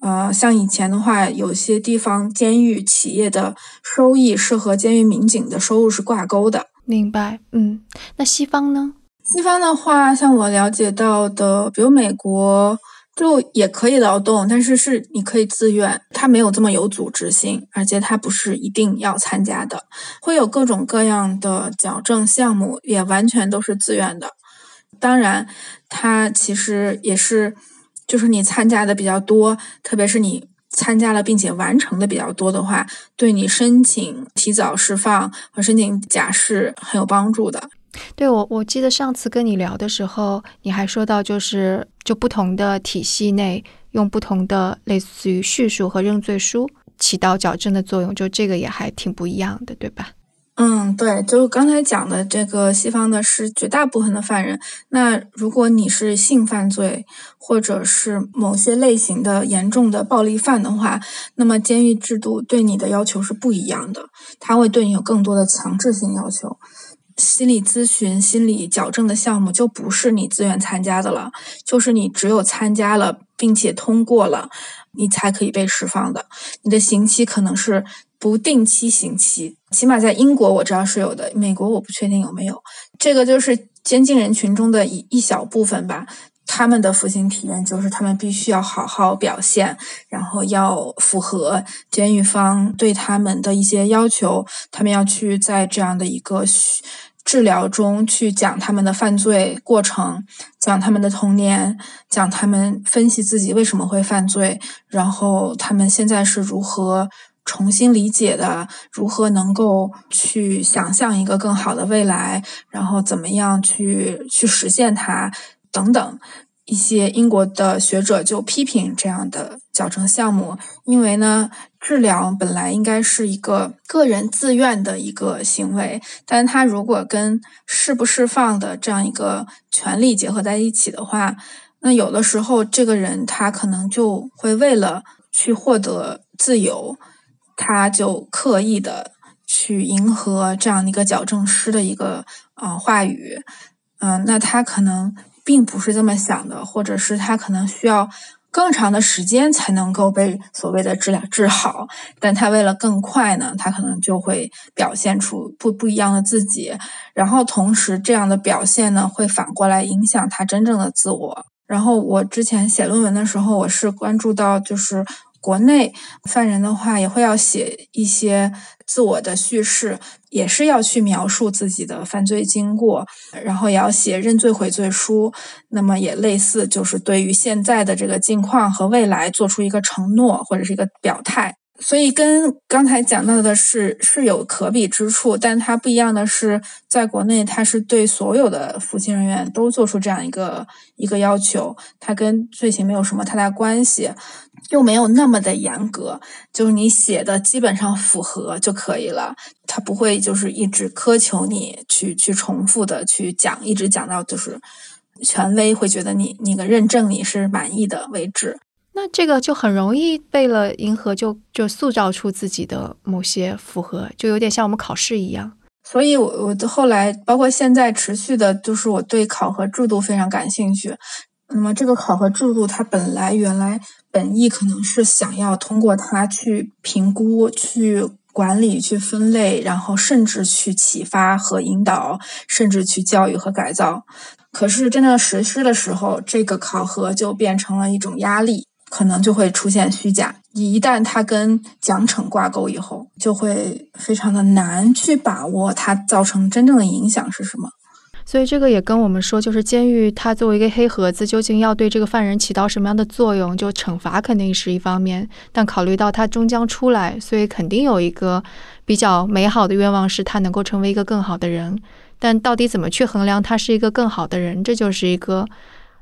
呃，像以前的话，有些地方监狱企业的收益是和监狱民警的收入是挂钩的。明白，嗯，那西方呢？西方的话，像我了解到的，比如美国。就也可以劳动，但是是你可以自愿，它没有这么有组织性，而且它不是一定要参加的，会有各种各样的矫正项目，也完全都是自愿的。当然，它其实也是，就是你参加的比较多，特别是你参加了并且完成的比较多的话，对你申请提早释放和申请假释很有帮助的。对我，我记得上次跟你聊的时候，你还说到，就是就不同的体系内用不同的类似于叙述和认罪书起到矫正的作用，就这个也还挺不一样的，对吧？嗯，对，就刚才讲的这个西方的是绝大部分的犯人，那如果你是性犯罪或者是某些类型的严重的暴力犯的话，那么监狱制度对你的要求是不一样的，它会对你有更多的强制性要求。心理咨询、心理矫正的项目就不是你自愿参加的了，就是你只有参加了并且通过了，你才可以被释放的。你的刑期可能是不定期刑期，起码在英国我知道是有的，美国我不确定有没有。这个就是监禁人群中的一一小部分吧。他们的服刑体验就是他们必须要好好表现，然后要符合监狱方对他们的一些要求，他们要去在这样的一个。治疗中去讲他们的犯罪过程，讲他们的童年，讲他们分析自己为什么会犯罪，然后他们现在是如何重新理解的，如何能够去想象一个更好的未来，然后怎么样去去实现它等等。一些英国的学者就批评这样的矫正项目，因为呢，治疗本来应该是一个个人自愿的一个行为，但他如果跟释不释放的这样一个权利结合在一起的话，那有的时候这个人他可能就会为了去获得自由，他就刻意的去迎合这样的一个矫正师的一个呃话语，嗯，那他可能。并不是这么想的，或者是他可能需要更长的时间才能够被所谓的治疗治好，但他为了更快呢，他可能就会表现出不不一样的自己，然后同时这样的表现呢，会反过来影响他真正的自我。然后我之前写论文的时候，我是关注到就是。国内犯人的话，也会要写一些自我的叙事，也是要去描述自己的犯罪经过，然后也要写认罪悔罪书。那么也类似，就是对于现在的这个境况和未来做出一个承诺或者是一个表态。所以跟刚才讲到的是是有可比之处，但它不一样的是，在国内它是对所有的服刑人员都做出这样一个一个要求，它跟罪行没有什么太大关系，又没有那么的严格，就是你写的基本上符合就可以了，他不会就是一直苛求你去去重复的去讲，一直讲到就是权威会觉得你那个认证你是满意的为止。那这个就很容易为了迎合，就就塑造出自己的某些符合，就有点像我们考试一样。所以，我我后来包括现在持续的，就是我对考核制度非常感兴趣。那么这个考核制度，它本来原来本意可能是想要通过它去评估、去管理、去分类，然后甚至去启发和引导，甚至去教育和改造。可是真正实施的时候，这个考核就变成了一种压力，可能就会出现虚假。一旦它跟奖惩挂钩以后，就会非常的难去把握它造成真正的影响是什么。所以这个也跟我们说，就是监狱它作为一个黑盒子，究竟要对这个犯人起到什么样的作用？就惩罚肯定是一方面，但考虑到他终将出来，所以肯定有一个比较美好的愿望，是他能够成为一个更好的人。但到底怎么去衡量他是一个更好的人，这就是一个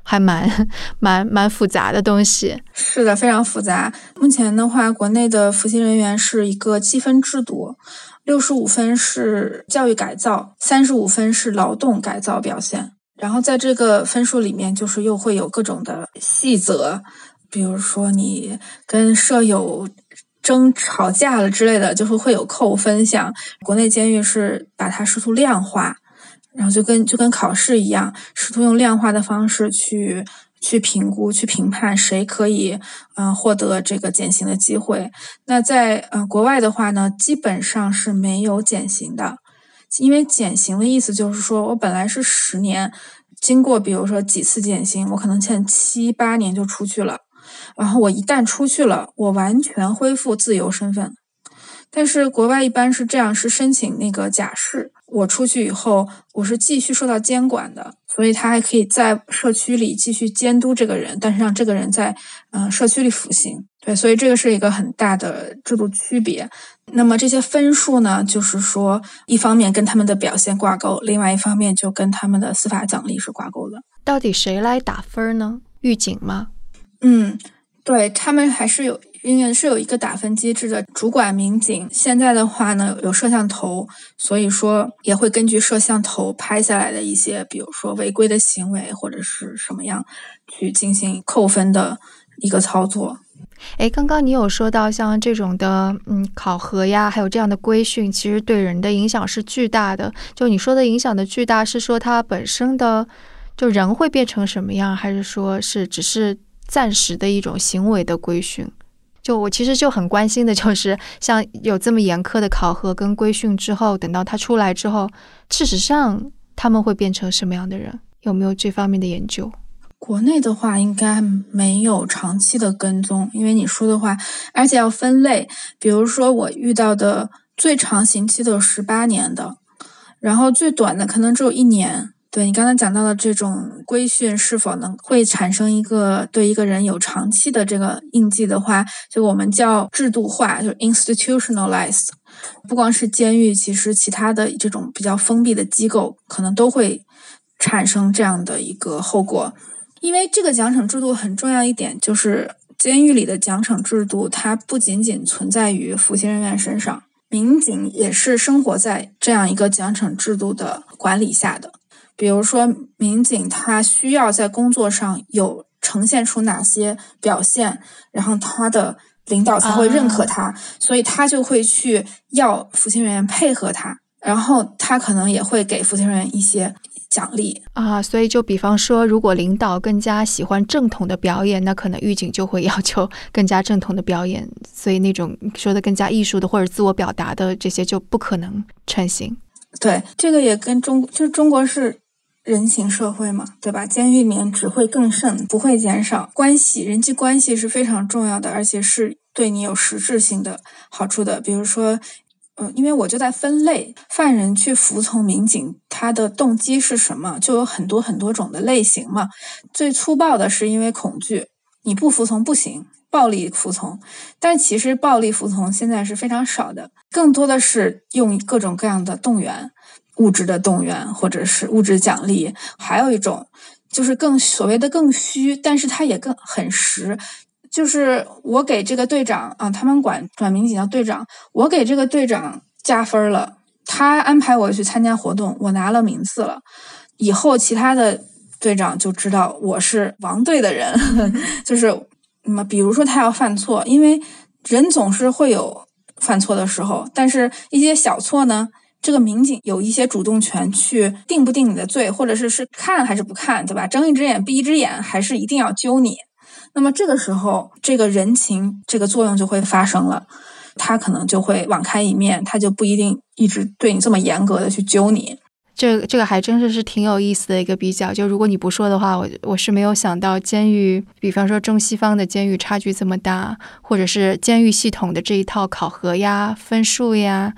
还蛮蛮蛮复杂的东西。是的，非常复杂。目前的话，国内的服刑人员是一个积分制度。六十五分是教育改造，三十五分是劳动改造表现。然后在这个分数里面，就是又会有各种的细则，比如说你跟舍友争吵架了之类的，就是会有扣分项。国内监狱是把它试图量化，然后就跟就跟考试一样，试图用量化的方式去。去评估、去评判谁可以，嗯，获得这个减刑的机会。那在呃国外的话呢，基本上是没有减刑的，因为减刑的意思就是说我本来是十年，经过比如说几次减刑，我可能欠七八年就出去了，然后我一旦出去了，我完全恢复自由身份。但是国外一般是这样，是申请那个假释。我出去以后，我是继续受到监管的，所以他还可以在社区里继续监督这个人，但是让这个人在嗯社区里服刑。对，所以这个是一个很大的制度区别。那么这些分数呢，就是说一方面跟他们的表现挂钩，另外一方面就跟他们的司法奖励是挂钩的。到底谁来打分呢？狱警吗？嗯，对他们还是有。因为是有一个打分机制的，主管民警现在的话呢有摄像头，所以说也会根据摄像头拍下来的一些，比如说违规的行为或者是什么样，去进行扣分的一个操作。哎，刚刚你有说到像这种的，嗯，考核呀，还有这样的规训，其实对人的影响是巨大的。就你说的影响的巨大，是说它本身的就人会变成什么样，还是说是只是暂时的一种行为的规训？就我其实就很关心的，就是像有这么严苛的考核跟规训之后，等到他出来之后，事实上他们会变成什么样的人？有没有这方面的研究？国内的话应该没有长期的跟踪，因为你说的话，而且要分类。比如说我遇到的最长刑期都有十八年的，然后最短的可能只有一年。对你刚才讲到的这种规训是否能会产生一个对一个人有长期的这个印记的话，就我们叫制度化，就 institutionalized。不光是监狱，其实其他的这种比较封闭的机构，可能都会产生这样的一个后果。因为这个奖惩制度很重要一点，就是监狱里的奖惩制度，它不仅仅存在于服刑人员身上，民警也是生活在这样一个奖惩制度的管理下的。比如说，民警他需要在工作上有呈现出哪些表现，然后他的领导才会认可他，所以他就会去要服刑人员配合他，然后他可能也会给服刑人员一些奖励啊。所以就比方说，如果领导更加喜欢正统的表演，那可能狱警就会要求更加正统的表演，所以那种说的更加艺术的或者自我表达的这些就不可能成型。对，这个也跟中就是中国是。人情社会嘛，对吧？监狱里面只会更甚，不会减少。关系、人际关系是非常重要的，而且是对你有实质性的好处的。比如说，嗯，因为我就在分类犯人去服从民警，他的动机是什么？就有很多很多种的类型嘛。最粗暴的是因为恐惧，你不服从不行，暴力服从。但其实暴力服从现在是非常少的，更多的是用各种各样的动员。物质的动员，或者是物质奖励，还有一种就是更所谓的更虚，但是它也更很实，就是我给这个队长啊，他们管管民警叫队长，我给这个队长加分了，他安排我去参加活动，我拿了名次了，以后其他的队长就知道我是王队的人，就是那么比如说他要犯错，因为人总是会有犯错的时候，但是一些小错呢。这个民警有一些主动权去定不定你的罪，或者是是看还是不看，对吧？睁一只眼闭一只眼，还是一定要揪你？那么这个时候，这个人情这个作用就会发生了，他可能就会网开一面，他就不一定一直对你这么严格的去揪你。这这个还真是是挺有意思的一个比较。就如果你不说的话，我我是没有想到监狱，比方说中西方的监狱差距这么大，或者是监狱系统的这一套考核呀、分数呀。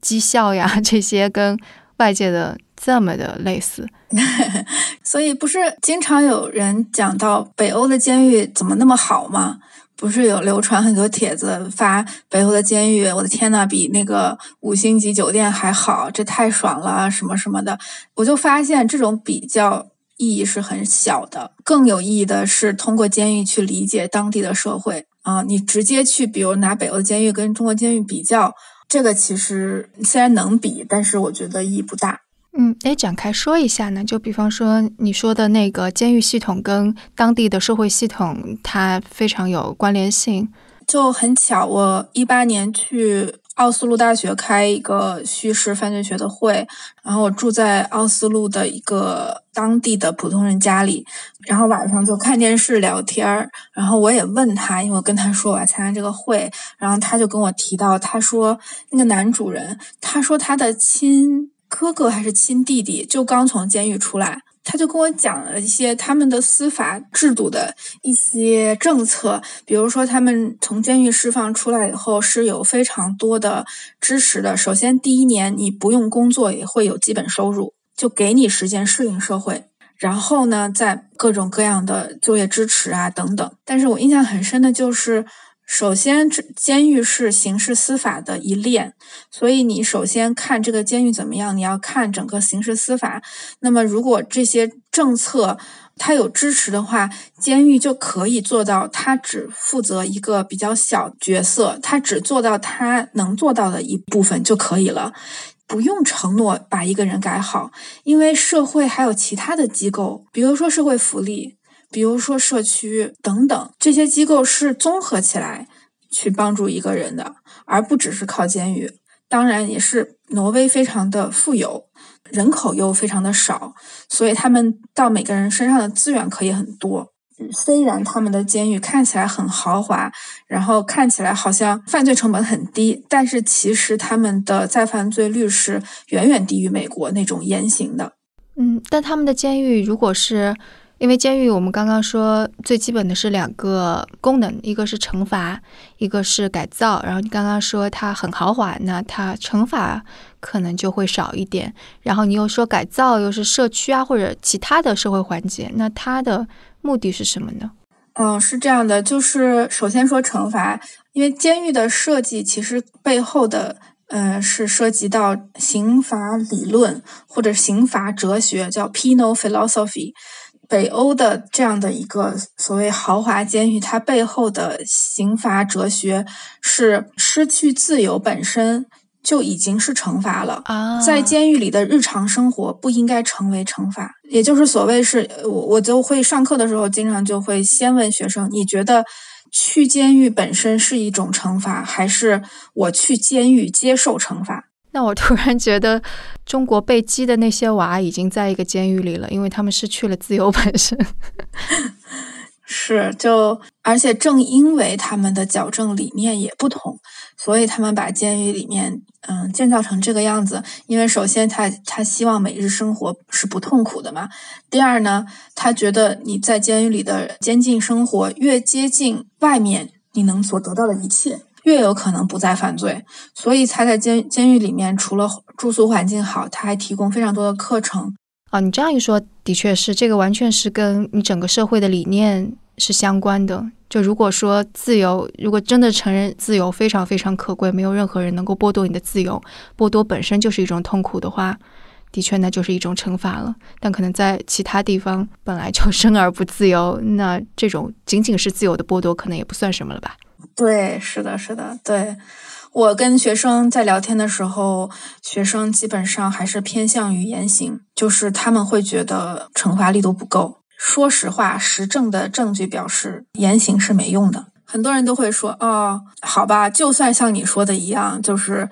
绩效呀，这些跟外界的这么的类似，所以不是经常有人讲到北欧的监狱怎么那么好吗？不是有流传很多帖子发北欧的监狱，我的天呐，比那个五星级酒店还好，这太爽了，什么什么的。我就发现这种比较意义是很小的，更有意义的是通过监狱去理解当地的社会啊。你直接去，比如拿北欧的监狱跟中国监狱比较。这个其实虽然能比，但是我觉得意义不大。嗯，哎，展开说一下呢？就比方说你说的那个监狱系统跟当地的社会系统，它非常有关联性。就很巧，我一八年去。奥斯陆大学开一个叙事犯罪学的会，然后我住在奥斯陆的一个当地的普通人家里，然后晚上就看电视聊天儿，然后我也问他，因为我跟他说我要参加这个会，然后他就跟我提到，他说那个男主人，他说他的亲哥哥还是亲弟弟就刚从监狱出来。他就跟我讲了一些他们的司法制度的一些政策，比如说他们从监狱释放出来以后是有非常多的支持的。首先，第一年你不用工作也会有基本收入，就给你时间适应社会。然后呢，在各种各样的就业支持啊等等。但是我印象很深的就是。首先，这监狱是刑事司法的一链，所以你首先看这个监狱怎么样，你要看整个刑事司法。那么，如果这些政策它有支持的话，监狱就可以做到，它只负责一个比较小角色，它只做到它能做到的一部分就可以了，不用承诺把一个人改好，因为社会还有其他的机构，比如说社会福利。比如说社区等等这些机构是综合起来去帮助一个人的，而不只是靠监狱。当然，也是挪威非常的富有，人口又非常的少，所以他们到每个人身上的资源可以很多。虽然他们的监狱看起来很豪华，然后看起来好像犯罪成本很低，但是其实他们的再犯罪率是远远低于美国那种严刑的。嗯，但他们的监狱如果是。因为监狱，我们刚刚说最基本的是两个功能，一个是惩罚，一个是改造。然后你刚刚说它很豪华，那它惩罚可能就会少一点。然后你又说改造又是社区啊或者其他的社会环节，那它的目的是什么呢？嗯，是这样的，就是首先说惩罚，因为监狱的设计其实背后的，呃，是涉及到刑法理论或者刑法哲学，叫 penal philosophy。北欧的这样的一个所谓豪华监狱，它背后的刑罚哲学是失去自由本身就已经是惩罚了啊。在监狱里的日常生活不应该成为惩罚，也就是所谓是，我我就会上课的时候经常就会先问学生：你觉得去监狱本身是一种惩罚，还是我去监狱接受惩罚？那我突然觉得，中国被击的那些娃已经在一个监狱里了，因为他们失去了自由本身。是，就而且正因为他们的矫正理念也不同，所以他们把监狱里面嗯建造成这个样子。因为首先他他希望每日生活是不痛苦的嘛。第二呢，他觉得你在监狱里的监禁生活越接近外面你能所得到的一切。越有可能不再犯罪，所以才在监监狱里面，除了住宿环境好，他还提供非常多的课程。啊，你这样一说，的确是这个，完全是跟你整个社会的理念是相关的。就如果说自由，如果真的承认自由非常非常可贵，没有任何人能够剥夺你的自由，剥夺本身就是一种痛苦的话，的确那就是一种惩罚了。但可能在其他地方本来就 生而不自由，那这种仅仅是自由的剥夺，可能也不算什么了吧。对，是的，是的，对我跟学生在聊天的时候，学生基本上还是偏向于言行，就是他们会觉得惩罚力度不够。说实话，实证的证据表示言行是没用的。很多人都会说，哦，好吧，就算像你说的一样，就是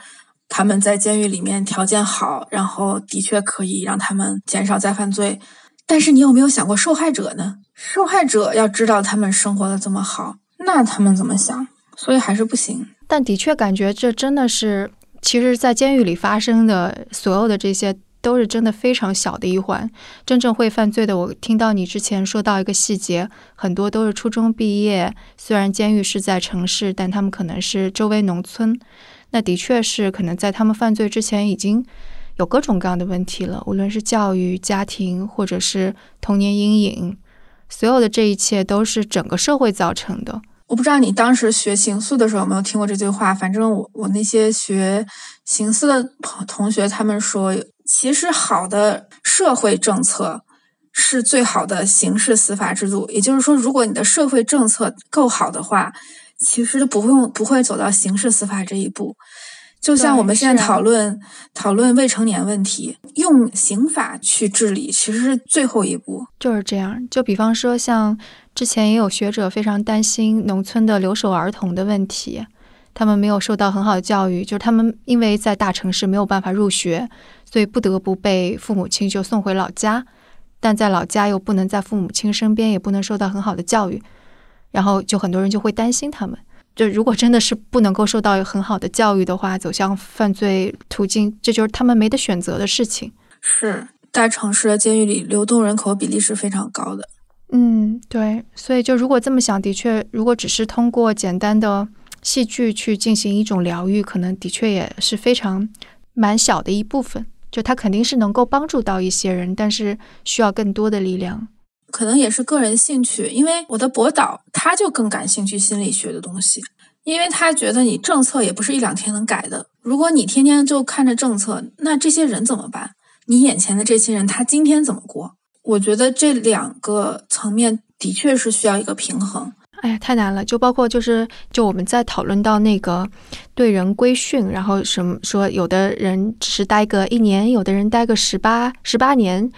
他们在监狱里面条件好，然后的确可以让他们减少再犯罪。但是你有没有想过受害者呢？受害者要知道他们生活的这么好，那他们怎么想？所以还是不行。但的确感觉这真的是，其实，在监狱里发生的所有的这些，都是真的非常小的一环。真正会犯罪的，我听到你之前说到一个细节，很多都是初中毕业，虽然监狱是在城市，但他们可能是周围农村。那的确是可能在他们犯罪之前已经。有各种各样的问题了，无论是教育、家庭，或者是童年阴影，所有的这一切都是整个社会造成的。我不知道你当时学刑诉的时候有没有听过这句话，反正我我那些学刑诉的朋同学他们说，其实好的社会政策是最好的刑事司法制度。也就是说，如果你的社会政策够好的话，其实不会不会走到刑事司法这一步。就像我们现在讨论讨论未成年问题，用刑法去治理，其实是最后一步。就是这样。就比方说，像之前也有学者非常担心农村的留守儿童的问题，他们没有受到很好的教育，就是他们因为在大城市没有办法入学，所以不得不被父母亲就送回老家，但在老家又不能在父母亲身边，也不能受到很好的教育，然后就很多人就会担心他们。就如果真的是不能够受到很好的教育的话，走向犯罪途径，这就是他们没得选择的事情。是大城市的监狱里流动人口比例是非常高的。嗯，对。所以就如果这么想，的确，如果只是通过简单的戏剧去进行一种疗愈，可能的确也是非常蛮小的一部分。就他肯定是能够帮助到一些人，但是需要更多的力量。可能也是个人兴趣，因为我的博导他就更感兴趣心理学的东西，因为他觉得你政策也不是一两天能改的。如果你天天就看着政策，那这些人怎么办？你眼前的这些人他今天怎么过？我觉得这两个层面的确是需要一个平衡。哎呀，太难了！就包括就是就我们在讨论到那个对人规训，然后什么说有的人只是待个一年，有的人待个十八十八年。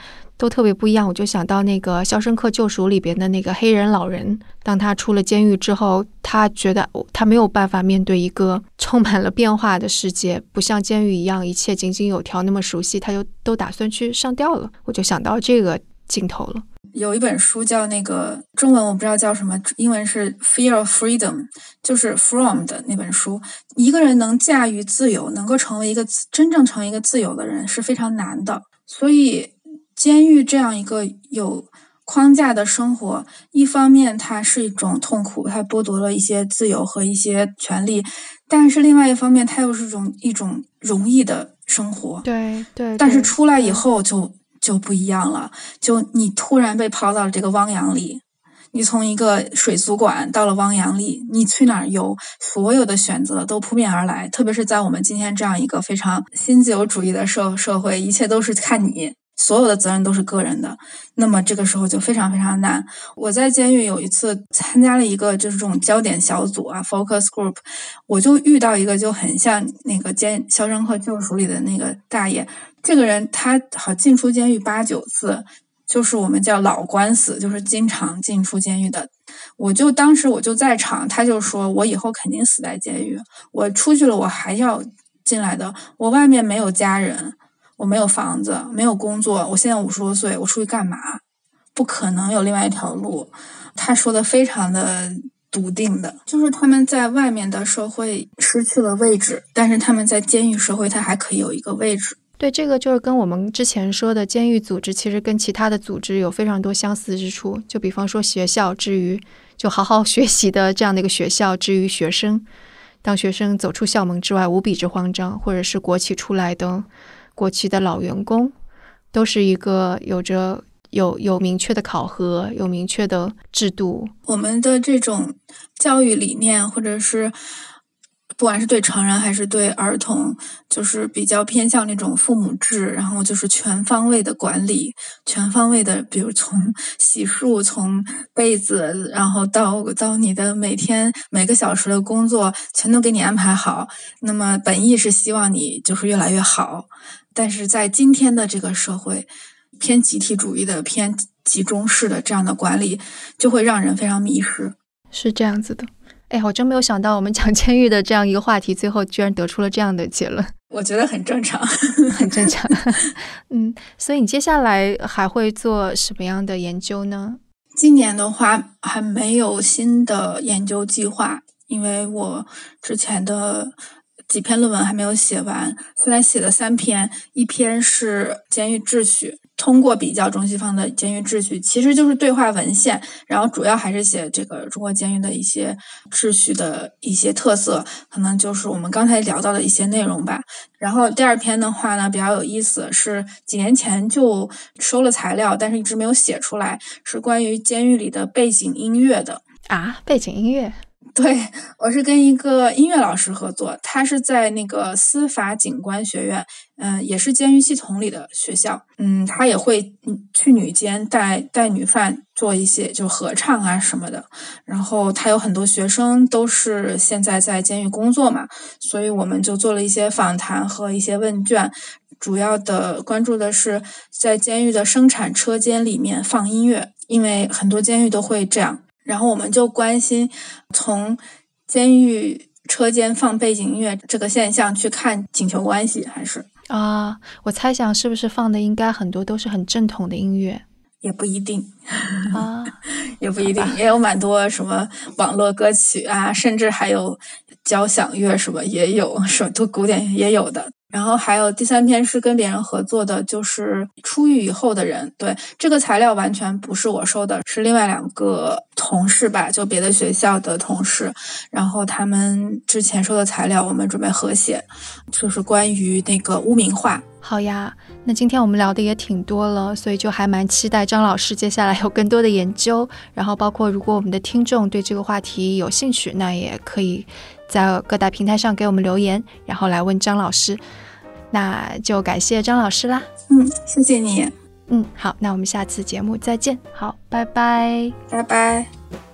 都特别不一样，我就想到那个《肖申克救赎》里边的那个黑人老人，当他出了监狱之后，他觉得他没有办法面对一个充满了变化的世界，不像监狱一样一切井井有条那么熟悉，他就都打算去上吊了。我就想到这个镜头了。有一本书叫那个中文我不知道叫什么，英文是《Fear of Freedom》，就是 From 的那本书。一个人能驾驭自由，能够成为一个真正成为一个自由的人是非常难的，所以。监狱这样一个有框架的生活，一方面它是一种痛苦，它剥夺了一些自由和一些权利；但是另外一方面，它又是种一种容易的生活。对对。但是出来以后就就不一样了，就你突然被抛到了这个汪洋里，你从一个水族馆到了汪洋里，你去哪儿游，所有的选择都扑面而来。特别是在我们今天这样一个非常新自由主义的社社会，一切都是看你。所有的责任都是个人的，那么这个时候就非常非常难。我在监狱有一次参加了一个就是这种焦点小组啊，focus group，我就遇到一个就很像那个《监肖申克救赎》里的那个大爷。这个人他好进出监狱八九次，就是我们叫老官司，就是经常进出监狱的。我就当时我就在场，他就说我以后肯定死在监狱，我出去了我还要进来的，我外面没有家人。我没有房子，没有工作。我现在五十多岁，我出去干嘛？不可能有另外一条路。他说的非常的笃定的，就是他们在外面的社会失去了位置，但是他们在监狱社会，他还可以有一个位置。对，这个就是跟我们之前说的监狱组织，其实跟其他的组织有非常多相似之处。就比方说学校，至于就好好学习的这样的一个学校，至于学生，当学生走出校门之外无比之慌张，或者是国企出来的。过去的老员工，都是一个有着有有明确的考核、有明确的制度。我们的这种教育理念，或者是。不管是对成人还是对儿童，就是比较偏向那种父母制，然后就是全方位的管理，全方位的，比如从洗漱、从被子，然后到到你的每天每个小时的工作，全都给你安排好。那么本意是希望你就是越来越好，但是在今天的这个社会，偏集体主义的、偏集中式的这样的管理，就会让人非常迷失。是这样子的。哎，我真没有想到，我们讲监狱的这样一个话题，最后居然得出了这样的结论。我觉得很正常，很正常。嗯，所以你接下来还会做什么样的研究呢？今年的话还没有新的研究计划，因为我之前的几篇论文还没有写完，现在写了三篇，一篇是监狱秩序。通过比较中西方的监狱秩序，其实就是对话文献，然后主要还是写这个中国监狱的一些秩序的一些特色，可能就是我们刚才聊到的一些内容吧。然后第二篇的话呢，比较有意思，是几年前就收了材料，但是一直没有写出来，是关于监狱里的背景音乐的啊，背景音乐。对，我是跟一个音乐老师合作，他是在那个司法警官学院，嗯，也是监狱系统里的学校，嗯，他也会去女监带带女犯做一些就合唱啊什么的。然后他有很多学生都是现在在监狱工作嘛，所以我们就做了一些访谈和一些问卷，主要的关注的是在监狱的生产车间里面放音乐，因为很多监狱都会这样。然后我们就关心从监狱车间放背景音乐这个现象去看请求关系，还是啊？我猜想是不是放的应该很多都是很正统的音乐？也不一定啊，也不一定，也有蛮多什么网络歌曲啊，甚至还有交响乐什么也有，什么古典也有的。然后还有第三篇是跟别人合作的，就是出狱以后的人。对这个材料完全不是我收的，是另外两个同事吧，就别的学校的同事。然后他们之前收的材料，我们准备合写，就是关于那个污名化。好呀，那今天我们聊的也挺多了，所以就还蛮期待张老师接下来有更多的研究。然后包括如果我们的听众对这个话题有兴趣，那也可以。在各大平台上给我们留言，然后来问张老师，那就感谢张老师啦。嗯，谢谢你。嗯，好，那我们下次节目再见。好，拜拜，拜拜。